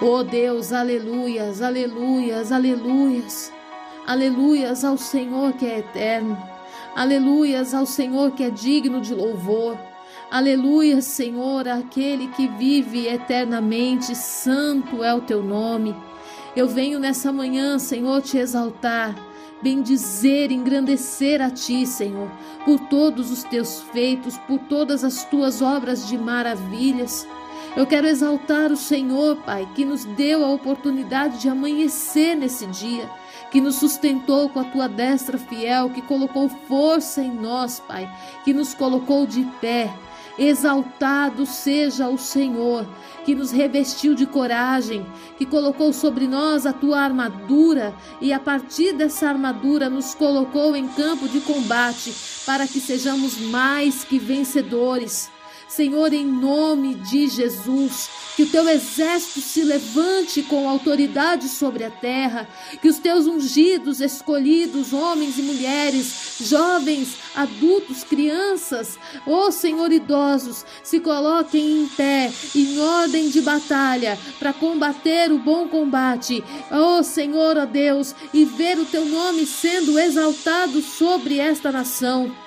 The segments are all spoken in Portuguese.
Oh Deus, aleluias, aleluias, aleluias. Aleluias ao Senhor que é eterno. Aleluias ao Senhor que é digno de louvor. Aleluia, Senhor, aquele que vive eternamente, santo é o teu nome. Eu venho nessa manhã, Senhor, te exaltar, bendizer, engrandecer a ti, Senhor, por todos os teus feitos, por todas as tuas obras de maravilhas. Eu quero exaltar o Senhor, Pai, que nos deu a oportunidade de amanhecer nesse dia, que nos sustentou com a tua destra fiel, que colocou força em nós, Pai, que nos colocou de pé. Exaltado seja o Senhor, que nos revestiu de coragem, que colocou sobre nós a tua armadura e a partir dessa armadura nos colocou em campo de combate para que sejamos mais que vencedores. Senhor, em nome de Jesus, que o teu exército se levante com autoridade sobre a terra, que os teus ungidos, escolhidos, homens e mulheres, jovens, adultos, crianças, ó Senhor, idosos, se coloquem em pé, em ordem de batalha, para combater o bom combate, ó Senhor, ó Deus, e ver o teu nome sendo exaltado sobre esta nação.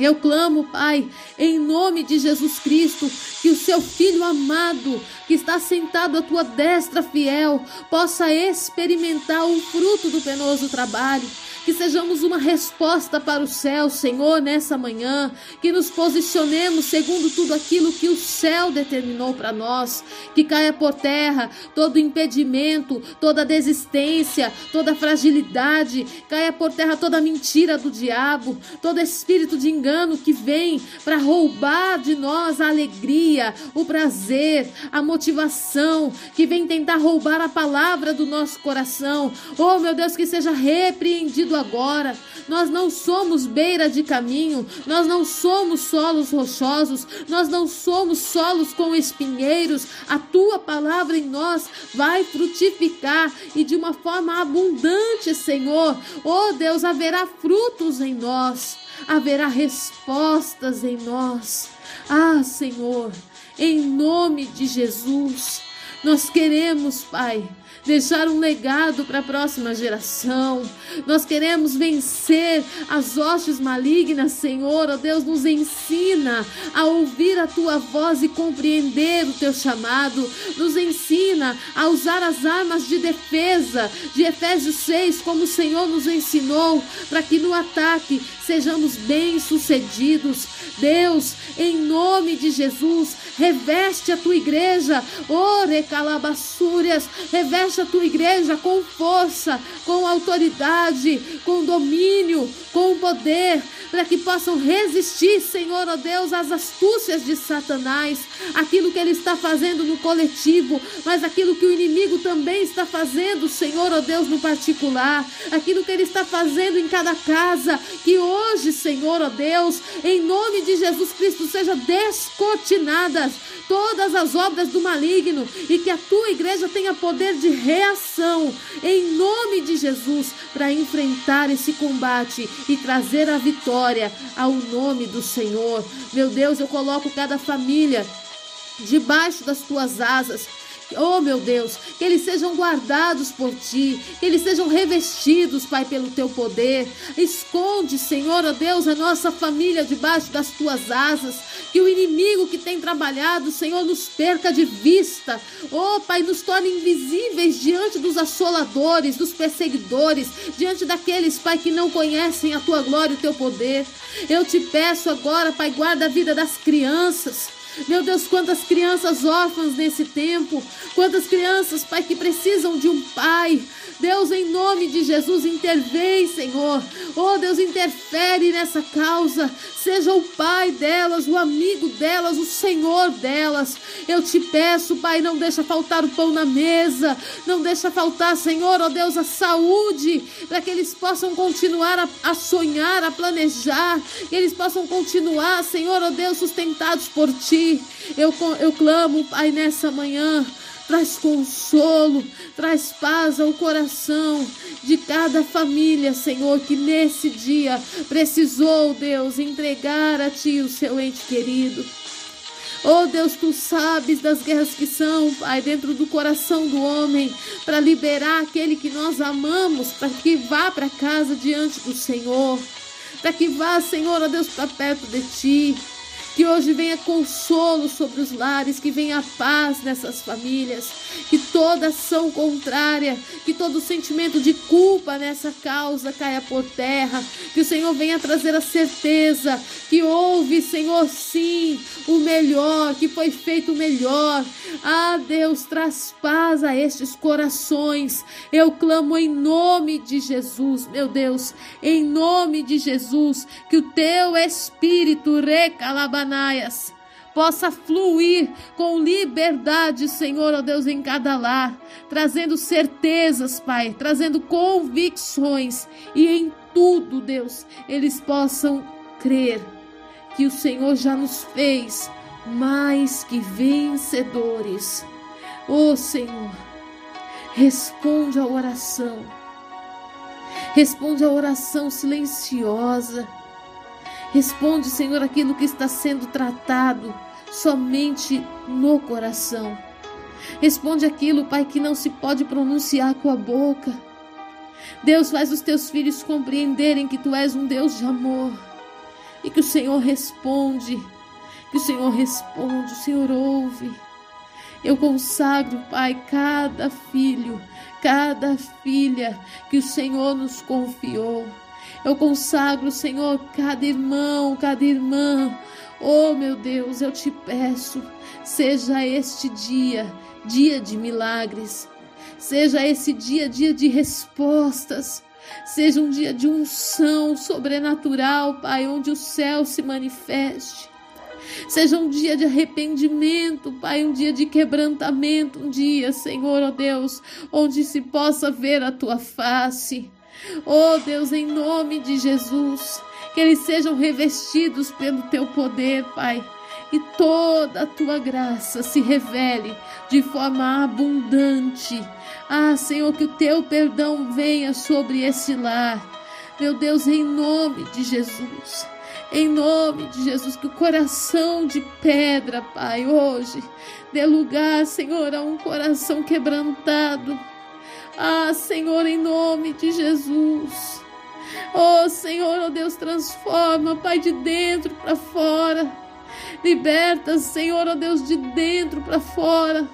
Eu clamo, Pai, em nome de Jesus Cristo, que o seu filho amado, que está sentado à tua destra fiel, possa experimentar o fruto do penoso trabalho. Que sejamos uma resposta para o céu, Senhor, nessa manhã, que nos posicionemos segundo tudo aquilo que o céu determinou para nós, que caia por terra todo impedimento, toda desistência, toda fragilidade, caia por terra toda mentira do diabo, todo espírito de engano que vem para roubar de nós a alegria, o prazer, a motivação, que vem tentar roubar a palavra do nosso coração. Oh, meu Deus, que seja repreendido agora. Nós não somos beira de caminho, nós não somos solos rochosos, nós não somos solos com espinheiros. A tua palavra em nós vai frutificar e de uma forma abundante, Senhor. Oh Deus, haverá frutos em nós, haverá respostas em nós. Ah, Senhor, em nome de Jesus, nós queremos, Pai deixar um legado para a próxima geração. Nós queremos vencer as hostes malignas, Senhor. Ó oh Deus, nos ensina a ouvir a tua voz e compreender o teu chamado. Nos ensina a usar as armas de defesa de Efésios 6, como o Senhor nos ensinou, para que no ataque sejamos bem-sucedidos. Deus, em nome de Jesus, reveste a tua igreja, ore calabaçúrias, reveste a tua igreja com força, com autoridade, com domínio, com poder, para que possam resistir, Senhor, ó Deus, às astúcias de Satanás, aquilo que ele está fazendo no coletivo, mas aquilo que o inimigo também está fazendo, Senhor, ó Deus, no particular, aquilo que ele está fazendo em cada casa, que hoje, Senhor, ó Deus, em nome de Jesus Cristo, seja descortinadas todas as obras do maligno e que a tua igreja tenha poder de reação, em nome de Jesus, para enfrentar esse combate e trazer a vitória ao nome do Senhor. Meu Deus, eu coloco cada família debaixo das tuas asas Oh, meu Deus, que eles sejam guardados por ti, que eles sejam revestidos, Pai, pelo teu poder. Esconde, Senhor, oh Deus, a nossa família debaixo das tuas asas. Que o inimigo que tem trabalhado, Senhor, nos perca de vista. Oh, Pai, nos torne invisíveis diante dos assoladores, dos perseguidores, diante daqueles, Pai, que não conhecem a tua glória e o teu poder. Eu te peço agora, Pai, guarda a vida das crianças. Meu Deus, quantas crianças órfãs nesse tempo, quantas crianças, Pai, que precisam de um pai. Deus, em nome de Jesus, intervém, Senhor. Oh, Deus, interfere nessa causa. Seja o pai delas, o amigo delas, o Senhor delas. Eu te peço, Pai, não deixa faltar o pão na mesa. Não deixa faltar, Senhor, oh Deus, a saúde, para que eles possam continuar a, a sonhar, a planejar, que eles possam continuar, Senhor, oh Deus, sustentados por Ti. Eu, eu clamo, Pai, nessa manhã traz consolo, traz paz ao coração de cada família, Senhor, que nesse dia precisou, Deus, entregar a Ti o seu ente querido. Oh Deus, tu sabes das guerras que são, Pai, dentro do coração do homem, para liberar aquele que nós amamos, para que vá para casa diante do Senhor, para que vá, Senhor, ó Deus, para perto de ti. Que hoje venha consolo sobre os lares, que venha paz nessas famílias, que toda ação contrária, que todo sentimento de culpa nessa causa caia por terra, que o Senhor venha trazer a certeza que houve, Senhor, sim, o melhor, que foi feito o melhor. Ah, Deus, traz paz a estes corações. Eu clamo em nome de Jesus, meu Deus, em nome de Jesus, que o teu espírito recalabanaias possa fluir com liberdade, Senhor, ó Deus, em cada lar, trazendo certezas, Pai, trazendo convicções e em tudo, Deus, eles possam crer que o Senhor já nos fez mais que vencedores. Ó oh, Senhor, responde a oração. Responde a oração silenciosa. Responde, Senhor, aquilo que está sendo tratado somente no coração. Responde aquilo, Pai, que não se pode pronunciar com a boca. Deus faz os teus filhos compreenderem que tu és um Deus de amor e que o Senhor responde, que o Senhor responde, o Senhor ouve. Eu consagro, Pai, cada filho, cada filha que o Senhor nos confiou. Eu consagro, Senhor, cada irmão, cada irmã. Oh, meu Deus, eu te peço, seja este dia, dia de milagres. Seja esse dia, dia de respostas. Seja um dia de unção sobrenatural, Pai, onde o céu se manifeste. Seja um dia de arrependimento, Pai, um dia de quebrantamento, um dia, Senhor, ó oh Deus, onde se possa ver a tua face. Oh Deus, em nome de Jesus, que eles sejam revestidos pelo teu poder, Pai e toda a tua graça se revele de forma abundante. Ah, Senhor, que o teu perdão venha sobre esse lar. Meu Deus, em nome de Jesus. Em nome de Jesus, que o coração de pedra, Pai, hoje dê lugar, Senhor, a um coração quebrantado. Ah, Senhor, em nome de Jesus. Oh, Senhor, oh Deus, transforma, Pai, de dentro para fora. Liberta, Senhor, ó Deus, de dentro para fora.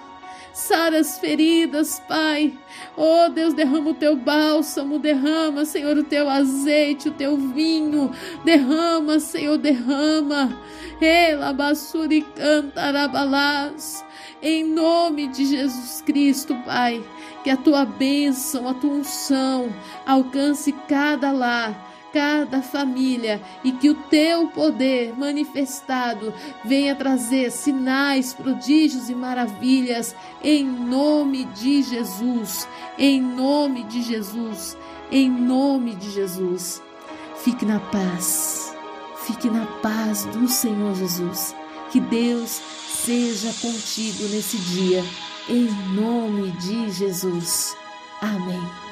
Sara as feridas, Pai. Oh Deus, derrama o teu bálsamo, derrama, Senhor, o teu azeite, o teu vinho. Derrama, Senhor, derrama. Elabassuri cantarabalás. Em nome de Jesus Cristo, Pai, que a tua bênção, a tua unção alcance cada lar cada família e que o teu poder manifestado venha trazer sinais, prodígios e maravilhas em nome de Jesus, em nome de Jesus, em nome de Jesus. Fique na paz, fique na paz do Senhor Jesus. Que Deus seja contigo nesse dia, em nome de Jesus. Amém.